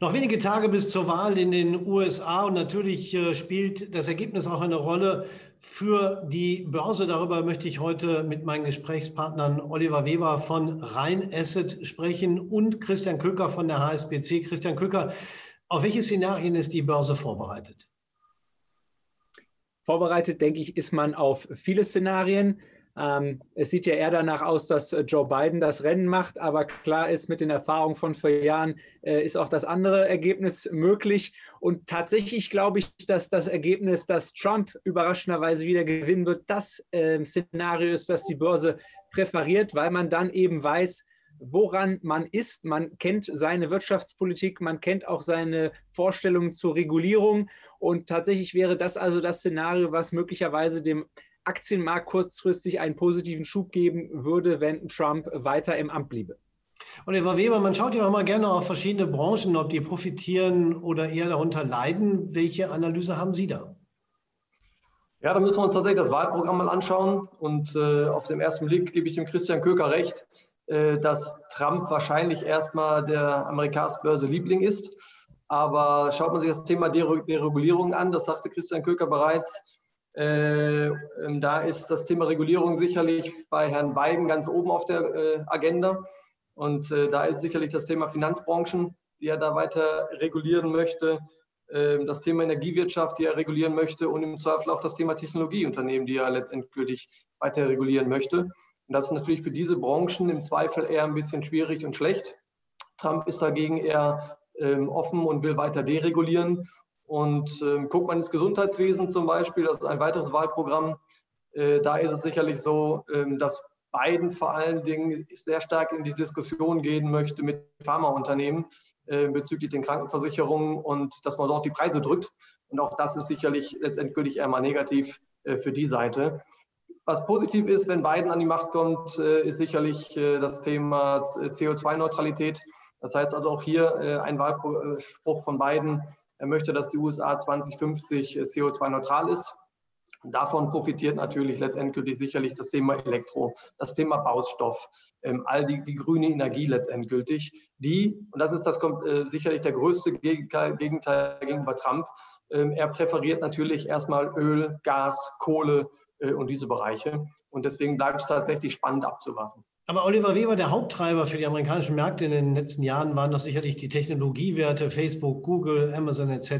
Noch wenige Tage bis zur Wahl in den USA und natürlich äh, spielt das Ergebnis auch eine Rolle für die Börse. Darüber möchte ich heute mit meinen Gesprächspartnern Oliver Weber von Rhein Asset sprechen und Christian Köcker von der HSBC. Christian Köcker, auf welche Szenarien ist die Börse vorbereitet? Vorbereitet, denke ich, ist man auf viele Szenarien. Ähm, es sieht ja eher danach aus, dass äh, Joe Biden das Rennen macht, aber klar ist, mit den Erfahrungen von vier Jahren äh, ist auch das andere Ergebnis möglich. Und tatsächlich glaube ich, dass das Ergebnis, dass Trump überraschenderweise wieder gewinnen wird, das äh, Szenario ist, das die Börse präferiert, weil man dann eben weiß, woran man ist. Man kennt seine Wirtschaftspolitik, man kennt auch seine Vorstellungen zur Regulierung. Und tatsächlich wäre das also das Szenario, was möglicherweise dem Aktienmarkt kurzfristig einen positiven Schub geben würde, wenn Trump weiter im Amt bliebe. Und Eva Weber, man schaut ja auch mal gerne auf verschiedene Branchen, ob die profitieren oder eher darunter leiden. Welche Analyse haben Sie da? Ja, da müssen wir uns tatsächlich das Wahlprogramm mal anschauen. Und äh, auf den ersten Blick gebe ich dem Christian Köker recht, äh, dass Trump wahrscheinlich erstmal der Amerikansbörse Liebling ist. Aber schaut man sich das Thema Deregulierung an, das sagte Christian Köker bereits, da ist das Thema Regulierung sicherlich bei Herrn Biden ganz oben auf der äh, Agenda. Und äh, da ist sicherlich das Thema Finanzbranchen, die er da weiter regulieren möchte, ähm, das Thema Energiewirtschaft, die er regulieren möchte und im Zweifel auch das Thema Technologieunternehmen, die er letztendgültig weiter regulieren möchte. Und das ist natürlich für diese Branchen im Zweifel eher ein bisschen schwierig und schlecht. Trump ist dagegen eher ähm, offen und will weiter deregulieren. Und äh, guckt man ins Gesundheitswesen zum Beispiel, das ist ein weiteres Wahlprogramm, äh, da ist es sicherlich so, äh, dass Biden vor allen Dingen sehr stark in die Diskussion gehen möchte mit Pharmaunternehmen äh, bezüglich den Krankenversicherungen und dass man dort die Preise drückt. Und auch das ist sicherlich letztendgültig eher mal negativ äh, für die Seite. Was positiv ist, wenn Biden an die Macht kommt, äh, ist sicherlich das Thema CO2-Neutralität. Das heißt also auch hier ein Wahlspruch von Biden, er möchte, dass die USA 2050 CO2-neutral ist. Und davon profitiert natürlich letztendlich sicherlich das Thema Elektro, das Thema Baustoff, ähm, all die, die grüne Energie letztendgültig, die, und das ist das äh, sicherlich der größte Gegenteil, gegenüber Trump, ähm, er präferiert natürlich erstmal Öl, Gas, Kohle äh, und diese Bereiche. Und deswegen bleibt es tatsächlich spannend abzuwarten. Aber Oliver Weber, der Haupttreiber für die amerikanischen Märkte in den letzten Jahren waren doch sicherlich die Technologiewerte, Facebook, Google, Amazon etc.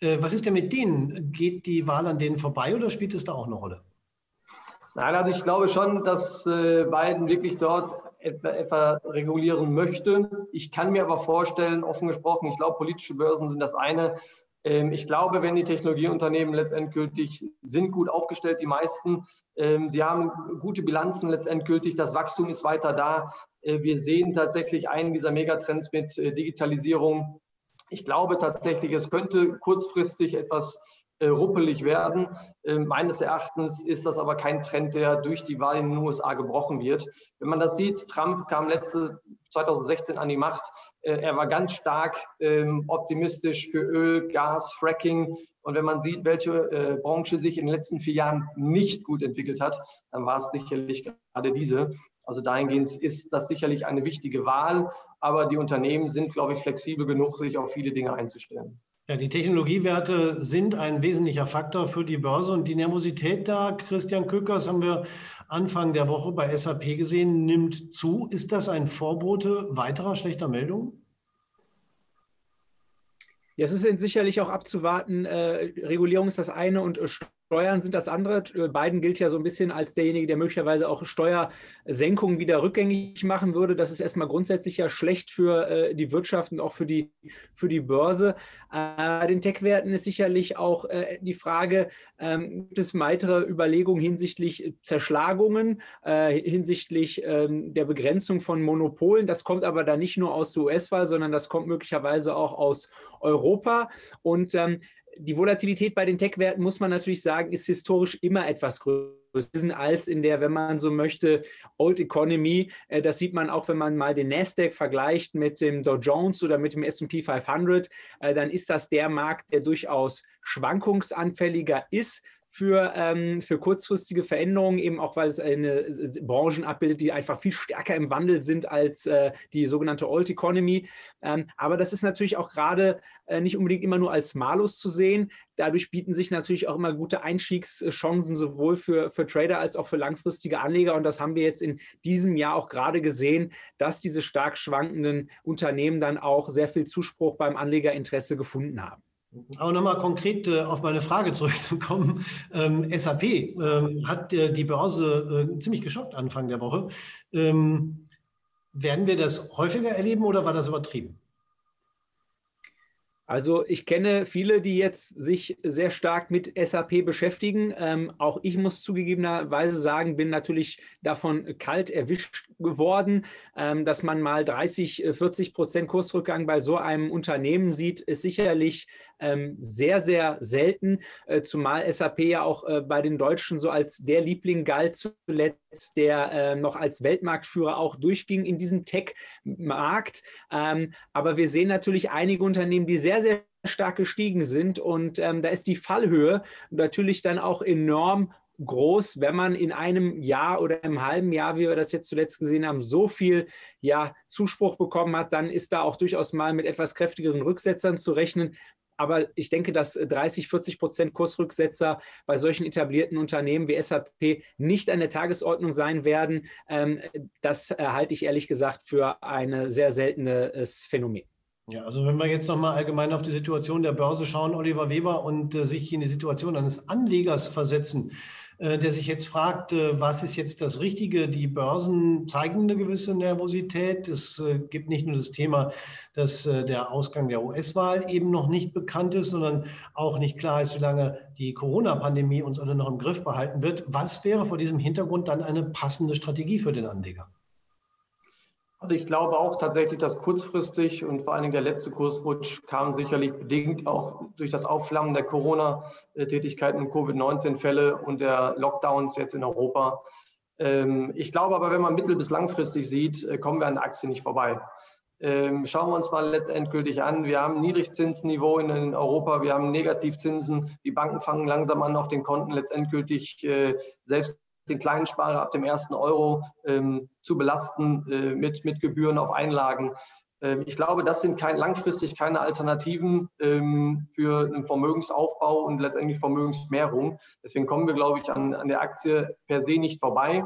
Äh, was ist denn mit denen? Geht die Wahl an denen vorbei oder spielt es da auch eine Rolle? Nein, also ich glaube schon, dass äh, Biden wirklich dort etwa, regulieren möchte. Ich kann mir aber vorstellen, offen gesprochen, ich glaube, politische Börsen sind das eine, ich glaube, wenn die Technologieunternehmen letztendgültig sind gut aufgestellt, die meisten, ähm, sie haben gute Bilanzen letztendgültig, das Wachstum ist weiter da. Äh, wir sehen tatsächlich einen dieser Megatrends mit äh, Digitalisierung. Ich glaube tatsächlich, es könnte kurzfristig etwas äh, ruppelig werden. Meines Erachtens ist das aber kein Trend, der durch die Wahl in den USA gebrochen wird. Wenn man das sieht, Trump kam letzte 2016 an die Macht. Äh, er war ganz stark ähm, optimistisch für Öl, Gas, Fracking. Und wenn man sieht, welche äh, Branche sich in den letzten vier Jahren nicht gut entwickelt hat, dann war es sicherlich gerade diese. Also dahingehend ist das sicherlich eine wichtige Wahl. Aber die Unternehmen sind, glaube ich, flexibel genug, sich auf viele Dinge einzustellen. Ja, die Technologiewerte sind ein wesentlicher Faktor für die Börse und die Nervosität da, Christian Köckers, haben wir Anfang der Woche bei SAP gesehen, nimmt zu. Ist das ein Vorbote weiterer schlechter Meldungen? Ja, es ist sicherlich auch abzuwarten. Äh, Regulierung ist das eine und äh, Steuern sind das andere. Äh, Biden gilt ja so ein bisschen als derjenige, der möglicherweise auch Steuersenkungen wieder rückgängig machen würde. Das ist erstmal grundsätzlich ja schlecht für äh, die Wirtschaft und auch für die, für die Börse. Bei äh, den Tech-Werten ist sicherlich auch äh, die Frage, ähm, gibt es weitere Überlegungen hinsichtlich Zerschlagungen, äh, hinsichtlich ähm, der Begrenzung von Monopolen. Das kommt aber da nicht nur aus der US-Wahl, sondern das kommt möglicherweise auch aus Europa. Und ähm, die Volatilität bei den Tech-Werten, muss man natürlich sagen, ist historisch immer etwas größer als in der, wenn man so möchte, Old Economy. Äh, das sieht man auch, wenn man mal den Nasdaq vergleicht mit dem Dow Jones oder mit dem S&P 500. Äh, dann ist das der Markt, der durchaus schwankungsanfälliger ist für, ähm, für kurzfristige Veränderungen, eben auch weil es eine Branchen abbildet, die einfach viel stärker im Wandel sind als äh, die sogenannte Old Economy. Ähm, aber das ist natürlich auch gerade äh, nicht unbedingt immer nur als Malus zu sehen. Dadurch bieten sich natürlich auch immer gute Einstiegschancen sowohl für, für Trader als auch für langfristige Anleger. Und das haben wir jetzt in diesem Jahr auch gerade gesehen, dass diese stark schwankenden Unternehmen dann auch sehr viel Zuspruch beim Anlegerinteresse gefunden haben. Aber nochmal konkret äh, auf meine Frage zurückzukommen. Ähm, SAP ähm, hat äh, die Börse äh, ziemlich geschockt Anfang der Woche. Ähm, werden wir das häufiger erleben oder war das übertrieben? Also ich kenne viele, die jetzt sich sehr stark mit SAP beschäftigen. Ähm, auch ich muss zugegebenerweise sagen, bin natürlich davon kalt erwischt geworden. Ähm, dass man mal 30, 40 Prozent Kursrückgang bei so einem Unternehmen sieht, ist sicherlich ähm, sehr, sehr selten, äh, zumal SAP ja auch äh, bei den Deutschen so als der Liebling galt zuletzt, der äh, noch als Weltmarktführer auch durchging in diesem Tech-Markt. Ähm, aber wir sehen natürlich einige Unternehmen, die sehr, sehr stark gestiegen sind und ähm, da ist die Fallhöhe natürlich dann auch enorm groß, wenn man in einem Jahr oder im halben Jahr, wie wir das jetzt zuletzt gesehen haben, so viel ja, Zuspruch bekommen hat, dann ist da auch durchaus mal mit etwas kräftigeren Rücksetzern zu rechnen. Aber ich denke, dass 30, 40 Prozent Kursrücksetzer bei solchen etablierten Unternehmen wie SAP nicht an der Tagesordnung sein werden. Ähm, das halte ich ehrlich gesagt für ein sehr seltenes Phänomen. Ja, also wenn wir jetzt nochmal allgemein auf die Situation der Börse schauen, Oliver Weber, und äh, sich in die Situation eines Anlegers versetzen, äh, der sich jetzt fragt, äh, was ist jetzt das Richtige? Die Börsen zeigen eine gewisse Nervosität. Es äh, gibt nicht nur das Thema, dass der Ausgang der US-Wahl eben noch nicht bekannt ist, sondern auch nicht klar ist, wie lange die Corona-Pandemie uns alle noch im Griff behalten wird. Was wäre vor diesem Hintergrund dann eine passende Strategie für den Anleger? Also ich glaube auch tatsächlich, dass kurzfristig und vor allen Dingen der letzte Kursrutsch kam sicherlich bedingt auch durch das Aufflammen der Corona-Tätigkeiten und Covid-19-Fälle und der Lockdowns jetzt in Europa. Ähm, ich glaube aber, wenn man mittel- bis langfristig sieht, äh, kommen wir an der Aktie nicht vorbei. Ähm, schauen wir uns mal letztendgültig an. Wir haben Niedrigzinsniveau in Europa, wir haben Negativzinsen. Die Banken fangen langsam an, auf den Konten letztendgültig äh, selbst den kleinen Sparer ab dem ersten Euro ähm, zu belasten äh, mit, mit Gebühren auf Einlagen. Ähm, ich glaube, das sind kein, langfristig keine Alternativen ähm, für einen Vermögensaufbau und letztendlich Vermögensmehrung. Deswegen kommen wir, glaube ich, an, an der Aktie per se nicht vorbei.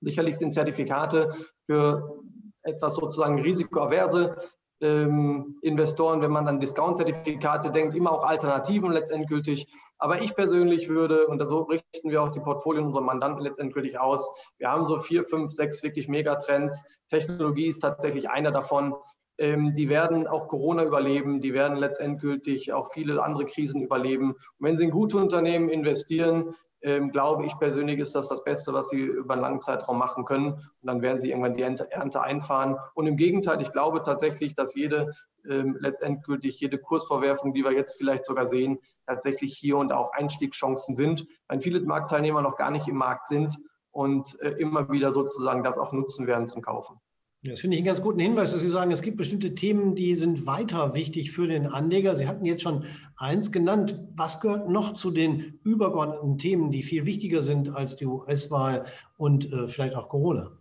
Sicherlich sind Zertifikate für etwas sozusagen risikoaverse ähm, Investoren, wenn man an Discount-Zertifikate denkt, immer auch Alternativen letztendgültig. Aber ich persönlich würde, und so richten wir auch die Portfolien unserer Mandanten letztendgültig aus, wir haben so vier, fünf, sechs wirklich Megatrends. Technologie ist tatsächlich einer davon. Ähm, die werden auch Corona überleben, die werden letztendgültig auch viele andere Krisen überleben. Und wenn Sie in gute Unternehmen investieren, ähm, glaube ich persönlich, ist das das Beste, was sie über einen langen Zeitraum machen können. Und dann werden sie irgendwann die Ernte einfahren. Und im Gegenteil, ich glaube tatsächlich, dass jede ähm, letztendgültig jede Kursverwerfung, die wir jetzt vielleicht sogar sehen, tatsächlich hier und auch Einstiegschancen sind, weil viele Marktteilnehmer noch gar nicht im Markt sind und äh, immer wieder sozusagen das auch nutzen werden zum Kaufen. Das finde ich einen ganz guten Hinweis, dass Sie sagen, es gibt bestimmte Themen, die sind weiter wichtig für den Anleger. Sie hatten jetzt schon eins genannt. Was gehört noch zu den übergeordneten Themen, die viel wichtiger sind als die US-Wahl und äh, vielleicht auch Corona?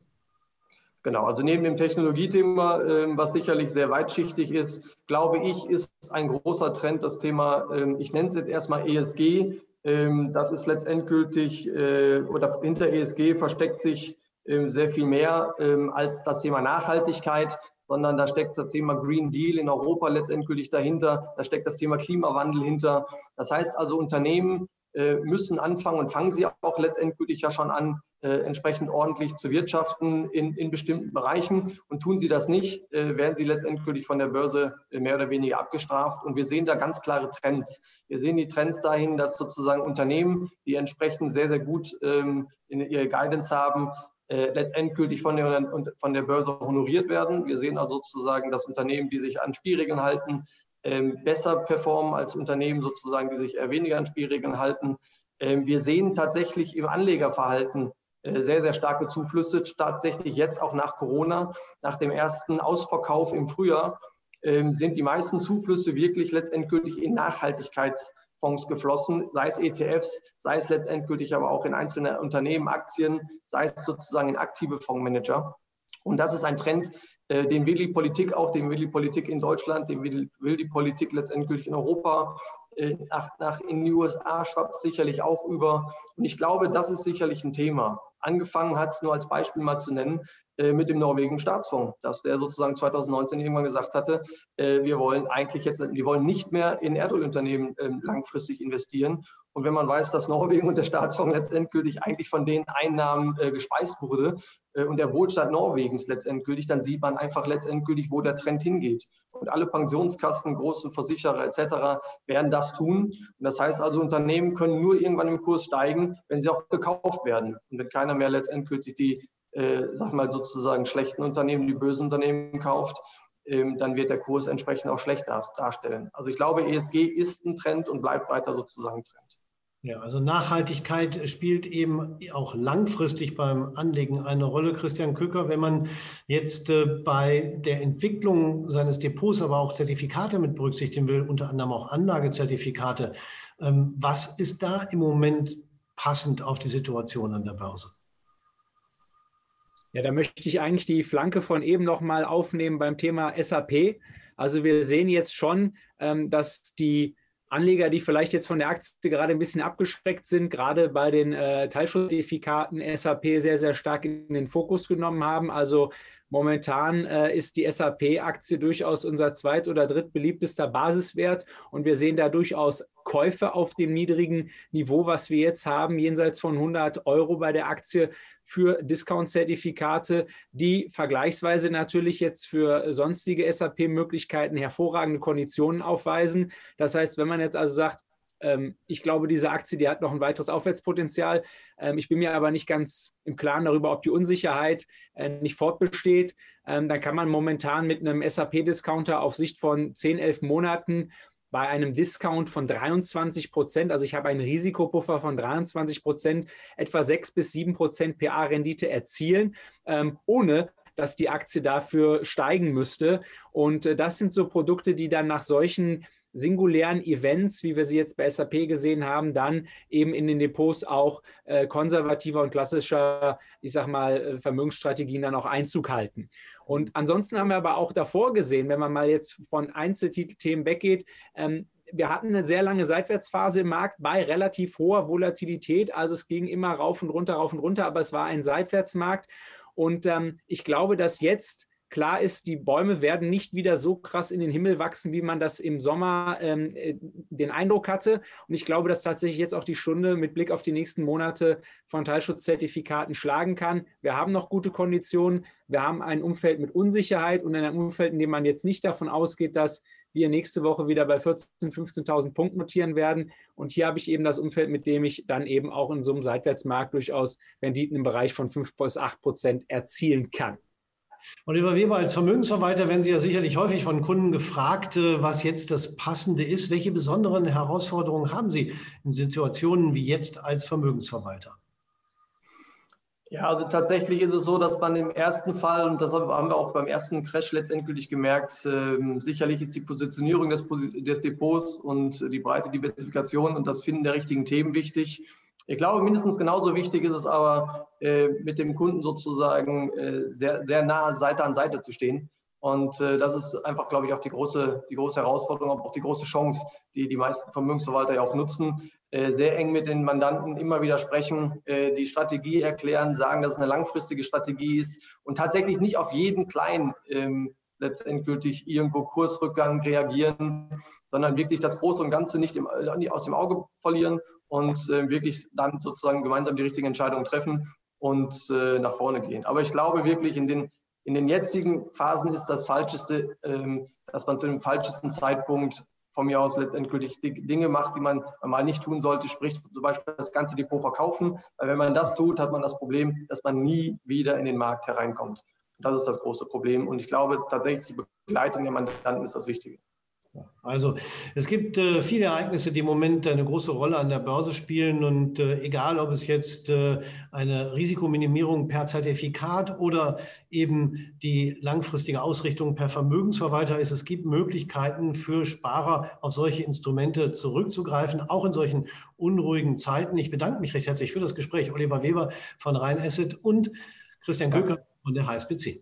Genau, also neben dem Technologiethema, äh, was sicherlich sehr weitschichtig ist, glaube ich, ist ein großer Trend das Thema, äh, ich nenne es jetzt erstmal ESG. Ähm, das ist letztendgültig äh, oder hinter ESG versteckt sich ähm, sehr viel mehr ähm, als das Thema Nachhaltigkeit, sondern da steckt das Thema Green Deal in Europa letztendlich dahinter, da steckt das Thema Klimawandel hinter. Das heißt also, Unternehmen äh, müssen anfangen und fangen sie auch letztendlich ja schon an, äh, entsprechend ordentlich zu wirtschaften in, in bestimmten Bereichen. Und tun sie das nicht, äh, werden sie letztendlich von der Börse mehr oder weniger abgestraft. Und wir sehen da ganz klare Trends. Wir sehen die Trends dahin, dass sozusagen Unternehmen, die entsprechend sehr, sehr gut ähm, in ihre Guidance haben, äh, letztendgültig von der, von der Börse honoriert werden. Wir sehen also sozusagen, dass Unternehmen, die sich an Spielregeln halten, ähm, besser performen als Unternehmen sozusagen, die sich eher weniger an Spielregeln halten. Ähm, wir sehen tatsächlich im Anlegerverhalten äh, sehr, sehr starke Zuflüsse, tatsächlich jetzt auch nach Corona, nach dem ersten Ausverkauf im Frühjahr, ähm, sind die meisten Zuflüsse wirklich letztendgültig in Nachhaltigkeits- Fonds geflossen, sei es ETFs, sei es letztendgültig aber auch in einzelne Unternehmen, Aktien, sei es sozusagen in aktive Fondsmanager. Und das ist ein Trend, äh, den will die Politik auch, den will die Politik in Deutschland, den will, die Politik letztendlich in Europa, äh, nach, nach in die USA schwappt sicherlich auch über. Und ich glaube, das ist sicherlich ein Thema. Angefangen hat es nur als Beispiel mal zu nennen äh, mit dem Norwegen Staatsfonds, dass der sozusagen 2019 irgendwann gesagt hatte, äh, wir wollen eigentlich jetzt, wir wollen nicht mehr in Erdölunternehmen äh, langfristig investieren. Und wenn man weiß, dass Norwegen und der Staatsfonds letztendgültig eigentlich von den Einnahmen äh, gespeist wurde äh, und der Wohlstand Norwegens letztendgültig, dann sieht man einfach letztendgültig, wo der Trend hingeht. Und alle Pensionskassen, großen Versicherer etc. werden das tun. Und das heißt also, Unternehmen können nur irgendwann im Kurs steigen, wenn sie auch gekauft werden. Und wenn keiner mehr letztendgültig die äh, sag mal sozusagen schlechten Unternehmen, die bösen Unternehmen kauft, ähm, dann wird der Kurs entsprechend auch schlecht dar darstellen. Also ich glaube, ESG ist ein Trend und bleibt weiter sozusagen Trend. Ja, also Nachhaltigkeit spielt eben auch langfristig beim Anlegen eine Rolle. Christian Köcker, wenn man jetzt äh, bei der Entwicklung seines Depots aber auch Zertifikate mit berücksichtigen will, unter anderem auch Anlagezertifikate, ähm, was ist da im Moment passend auf die Situation an der Börse? Ja, da möchte ich eigentlich die Flanke von eben nochmal aufnehmen beim Thema SAP. Also wir sehen jetzt schon, ähm, dass die Anleger, die vielleicht jetzt von der Aktie gerade ein bisschen abgeschreckt sind, gerade bei den äh, Teilschutzifikaten SAP sehr, sehr stark in den Fokus genommen haben. Also Momentan äh, ist die SAP-Aktie durchaus unser zweit- oder drittbeliebtester Basiswert und wir sehen da durchaus Käufe auf dem niedrigen Niveau, was wir jetzt haben, jenseits von 100 Euro bei der Aktie für Discount-Zertifikate, die vergleichsweise natürlich jetzt für sonstige SAP-Möglichkeiten hervorragende Konditionen aufweisen. Das heißt, wenn man jetzt also sagt, ähm, ich glaube, diese Aktie, die hat noch ein weiteres Aufwärtspotenzial. Ähm, ich bin mir aber nicht ganz im Klaren darüber, ob die Unsicherheit äh, nicht fortbesteht. Ähm, dann kann man momentan mit einem SAP-Discounter auf Sicht von 10, 11 Monaten bei einem Discount von 23 Prozent, also ich habe einen Risikopuffer von 23 Prozent, etwa 6 bis 7 Prozent PA-Rendite erzielen, ohne dass die Aktie dafür steigen müsste. Und äh, das sind so Produkte, die dann nach solchen singulären Events, wie wir sie jetzt bei SAP gesehen haben, dann eben in den Depots auch äh, konservativer und klassischer, ich sag mal, äh, Vermögensstrategien dann auch Einzug halten. Und ansonsten haben wir aber auch davor gesehen, wenn man mal jetzt von Einzelthemen weggeht, ähm, wir hatten eine sehr lange Seitwärtsphase im Markt bei relativ hoher Volatilität. Also es ging immer rauf und runter, rauf und runter, aber es war ein Seitwärtsmarkt. Und ähm, ich glaube, dass jetzt Klar ist, die Bäume werden nicht wieder so krass in den Himmel wachsen, wie man das im Sommer ähm, äh, den Eindruck hatte. Und ich glaube, dass tatsächlich jetzt auch die Stunde mit Blick auf die nächsten Monate von Teilschutzzertifikaten schlagen kann. Wir haben noch gute Konditionen. Wir haben ein Umfeld mit Unsicherheit und in einem Umfeld, in dem man jetzt nicht davon ausgeht, dass wir nächste Woche wieder bei 14.000, 15.000 Punkten notieren werden. Und hier habe ich eben das Umfeld, mit dem ich dann eben auch in so einem Seitwärtsmarkt durchaus Renditen im Bereich von 5 bis 8 Prozent erzielen kann. Oliver Weber, als Vermögensverwalter werden Sie ja sicherlich häufig von Kunden gefragt, äh, was jetzt das Passende ist. Welche besonderen Herausforderungen haben Sie in Situationen wie jetzt als Vermögensverwalter? Ja, also tatsächlich ist es so, dass man im ersten Fall, und das haben wir auch beim ersten Crash letztendlich gemerkt, äh, sicherlich ist die Positionierung des, des Depots und die breite Diversifikation und das Finden der richtigen Themen wichtig. Ich glaube, mindestens genauso wichtig ist es aber, äh, mit dem Kunden sozusagen äh, sehr, sehr nah Seite an Seite zu stehen. Und äh, das ist einfach, glaube ich, auch die große, die große Herausforderung, aber auch die große Chance, die die meisten Vermögensverwalter ja auch nutzen. Äh, sehr eng mit den Mandanten immer wieder sprechen, äh, die Strategie erklären, sagen, dass es eine langfristige Strategie ist und tatsächlich nicht auf jeden kleinen ähm, letztendgültig irgendwo Kursrückgang reagieren, sondern wirklich das Große und Ganze nicht im, aus dem Auge verlieren und äh, wirklich dann sozusagen gemeinsam die richtigen Entscheidungen treffen und äh, nach vorne gehen. Aber ich glaube wirklich, in den, in den jetzigen Phasen ist das Falscheste, ähm, dass man zu dem falschesten Zeitpunkt von mir aus letztendlich Dinge macht, die man mal nicht tun sollte, sprich zum Beispiel das ganze Depot verkaufen. Weil wenn man das tut, hat man das Problem, dass man nie wieder in den Markt hereinkommt. Das ist das große Problem. Und ich glaube tatsächlich, die Begleitung der Mandanten ist das Wichtige. Also es gibt äh, viele Ereignisse, die im Moment eine große Rolle an der Börse spielen und äh, egal, ob es jetzt äh, eine Risikominimierung per Zertifikat oder eben die langfristige Ausrichtung per Vermögensverwalter ist, es gibt Möglichkeiten für Sparer auf solche Instrumente zurückzugreifen, auch in solchen unruhigen Zeiten. Ich bedanke mich recht herzlich für das Gespräch, Oliver Weber von Rhein Asset und Christian Köcker von der HSBC.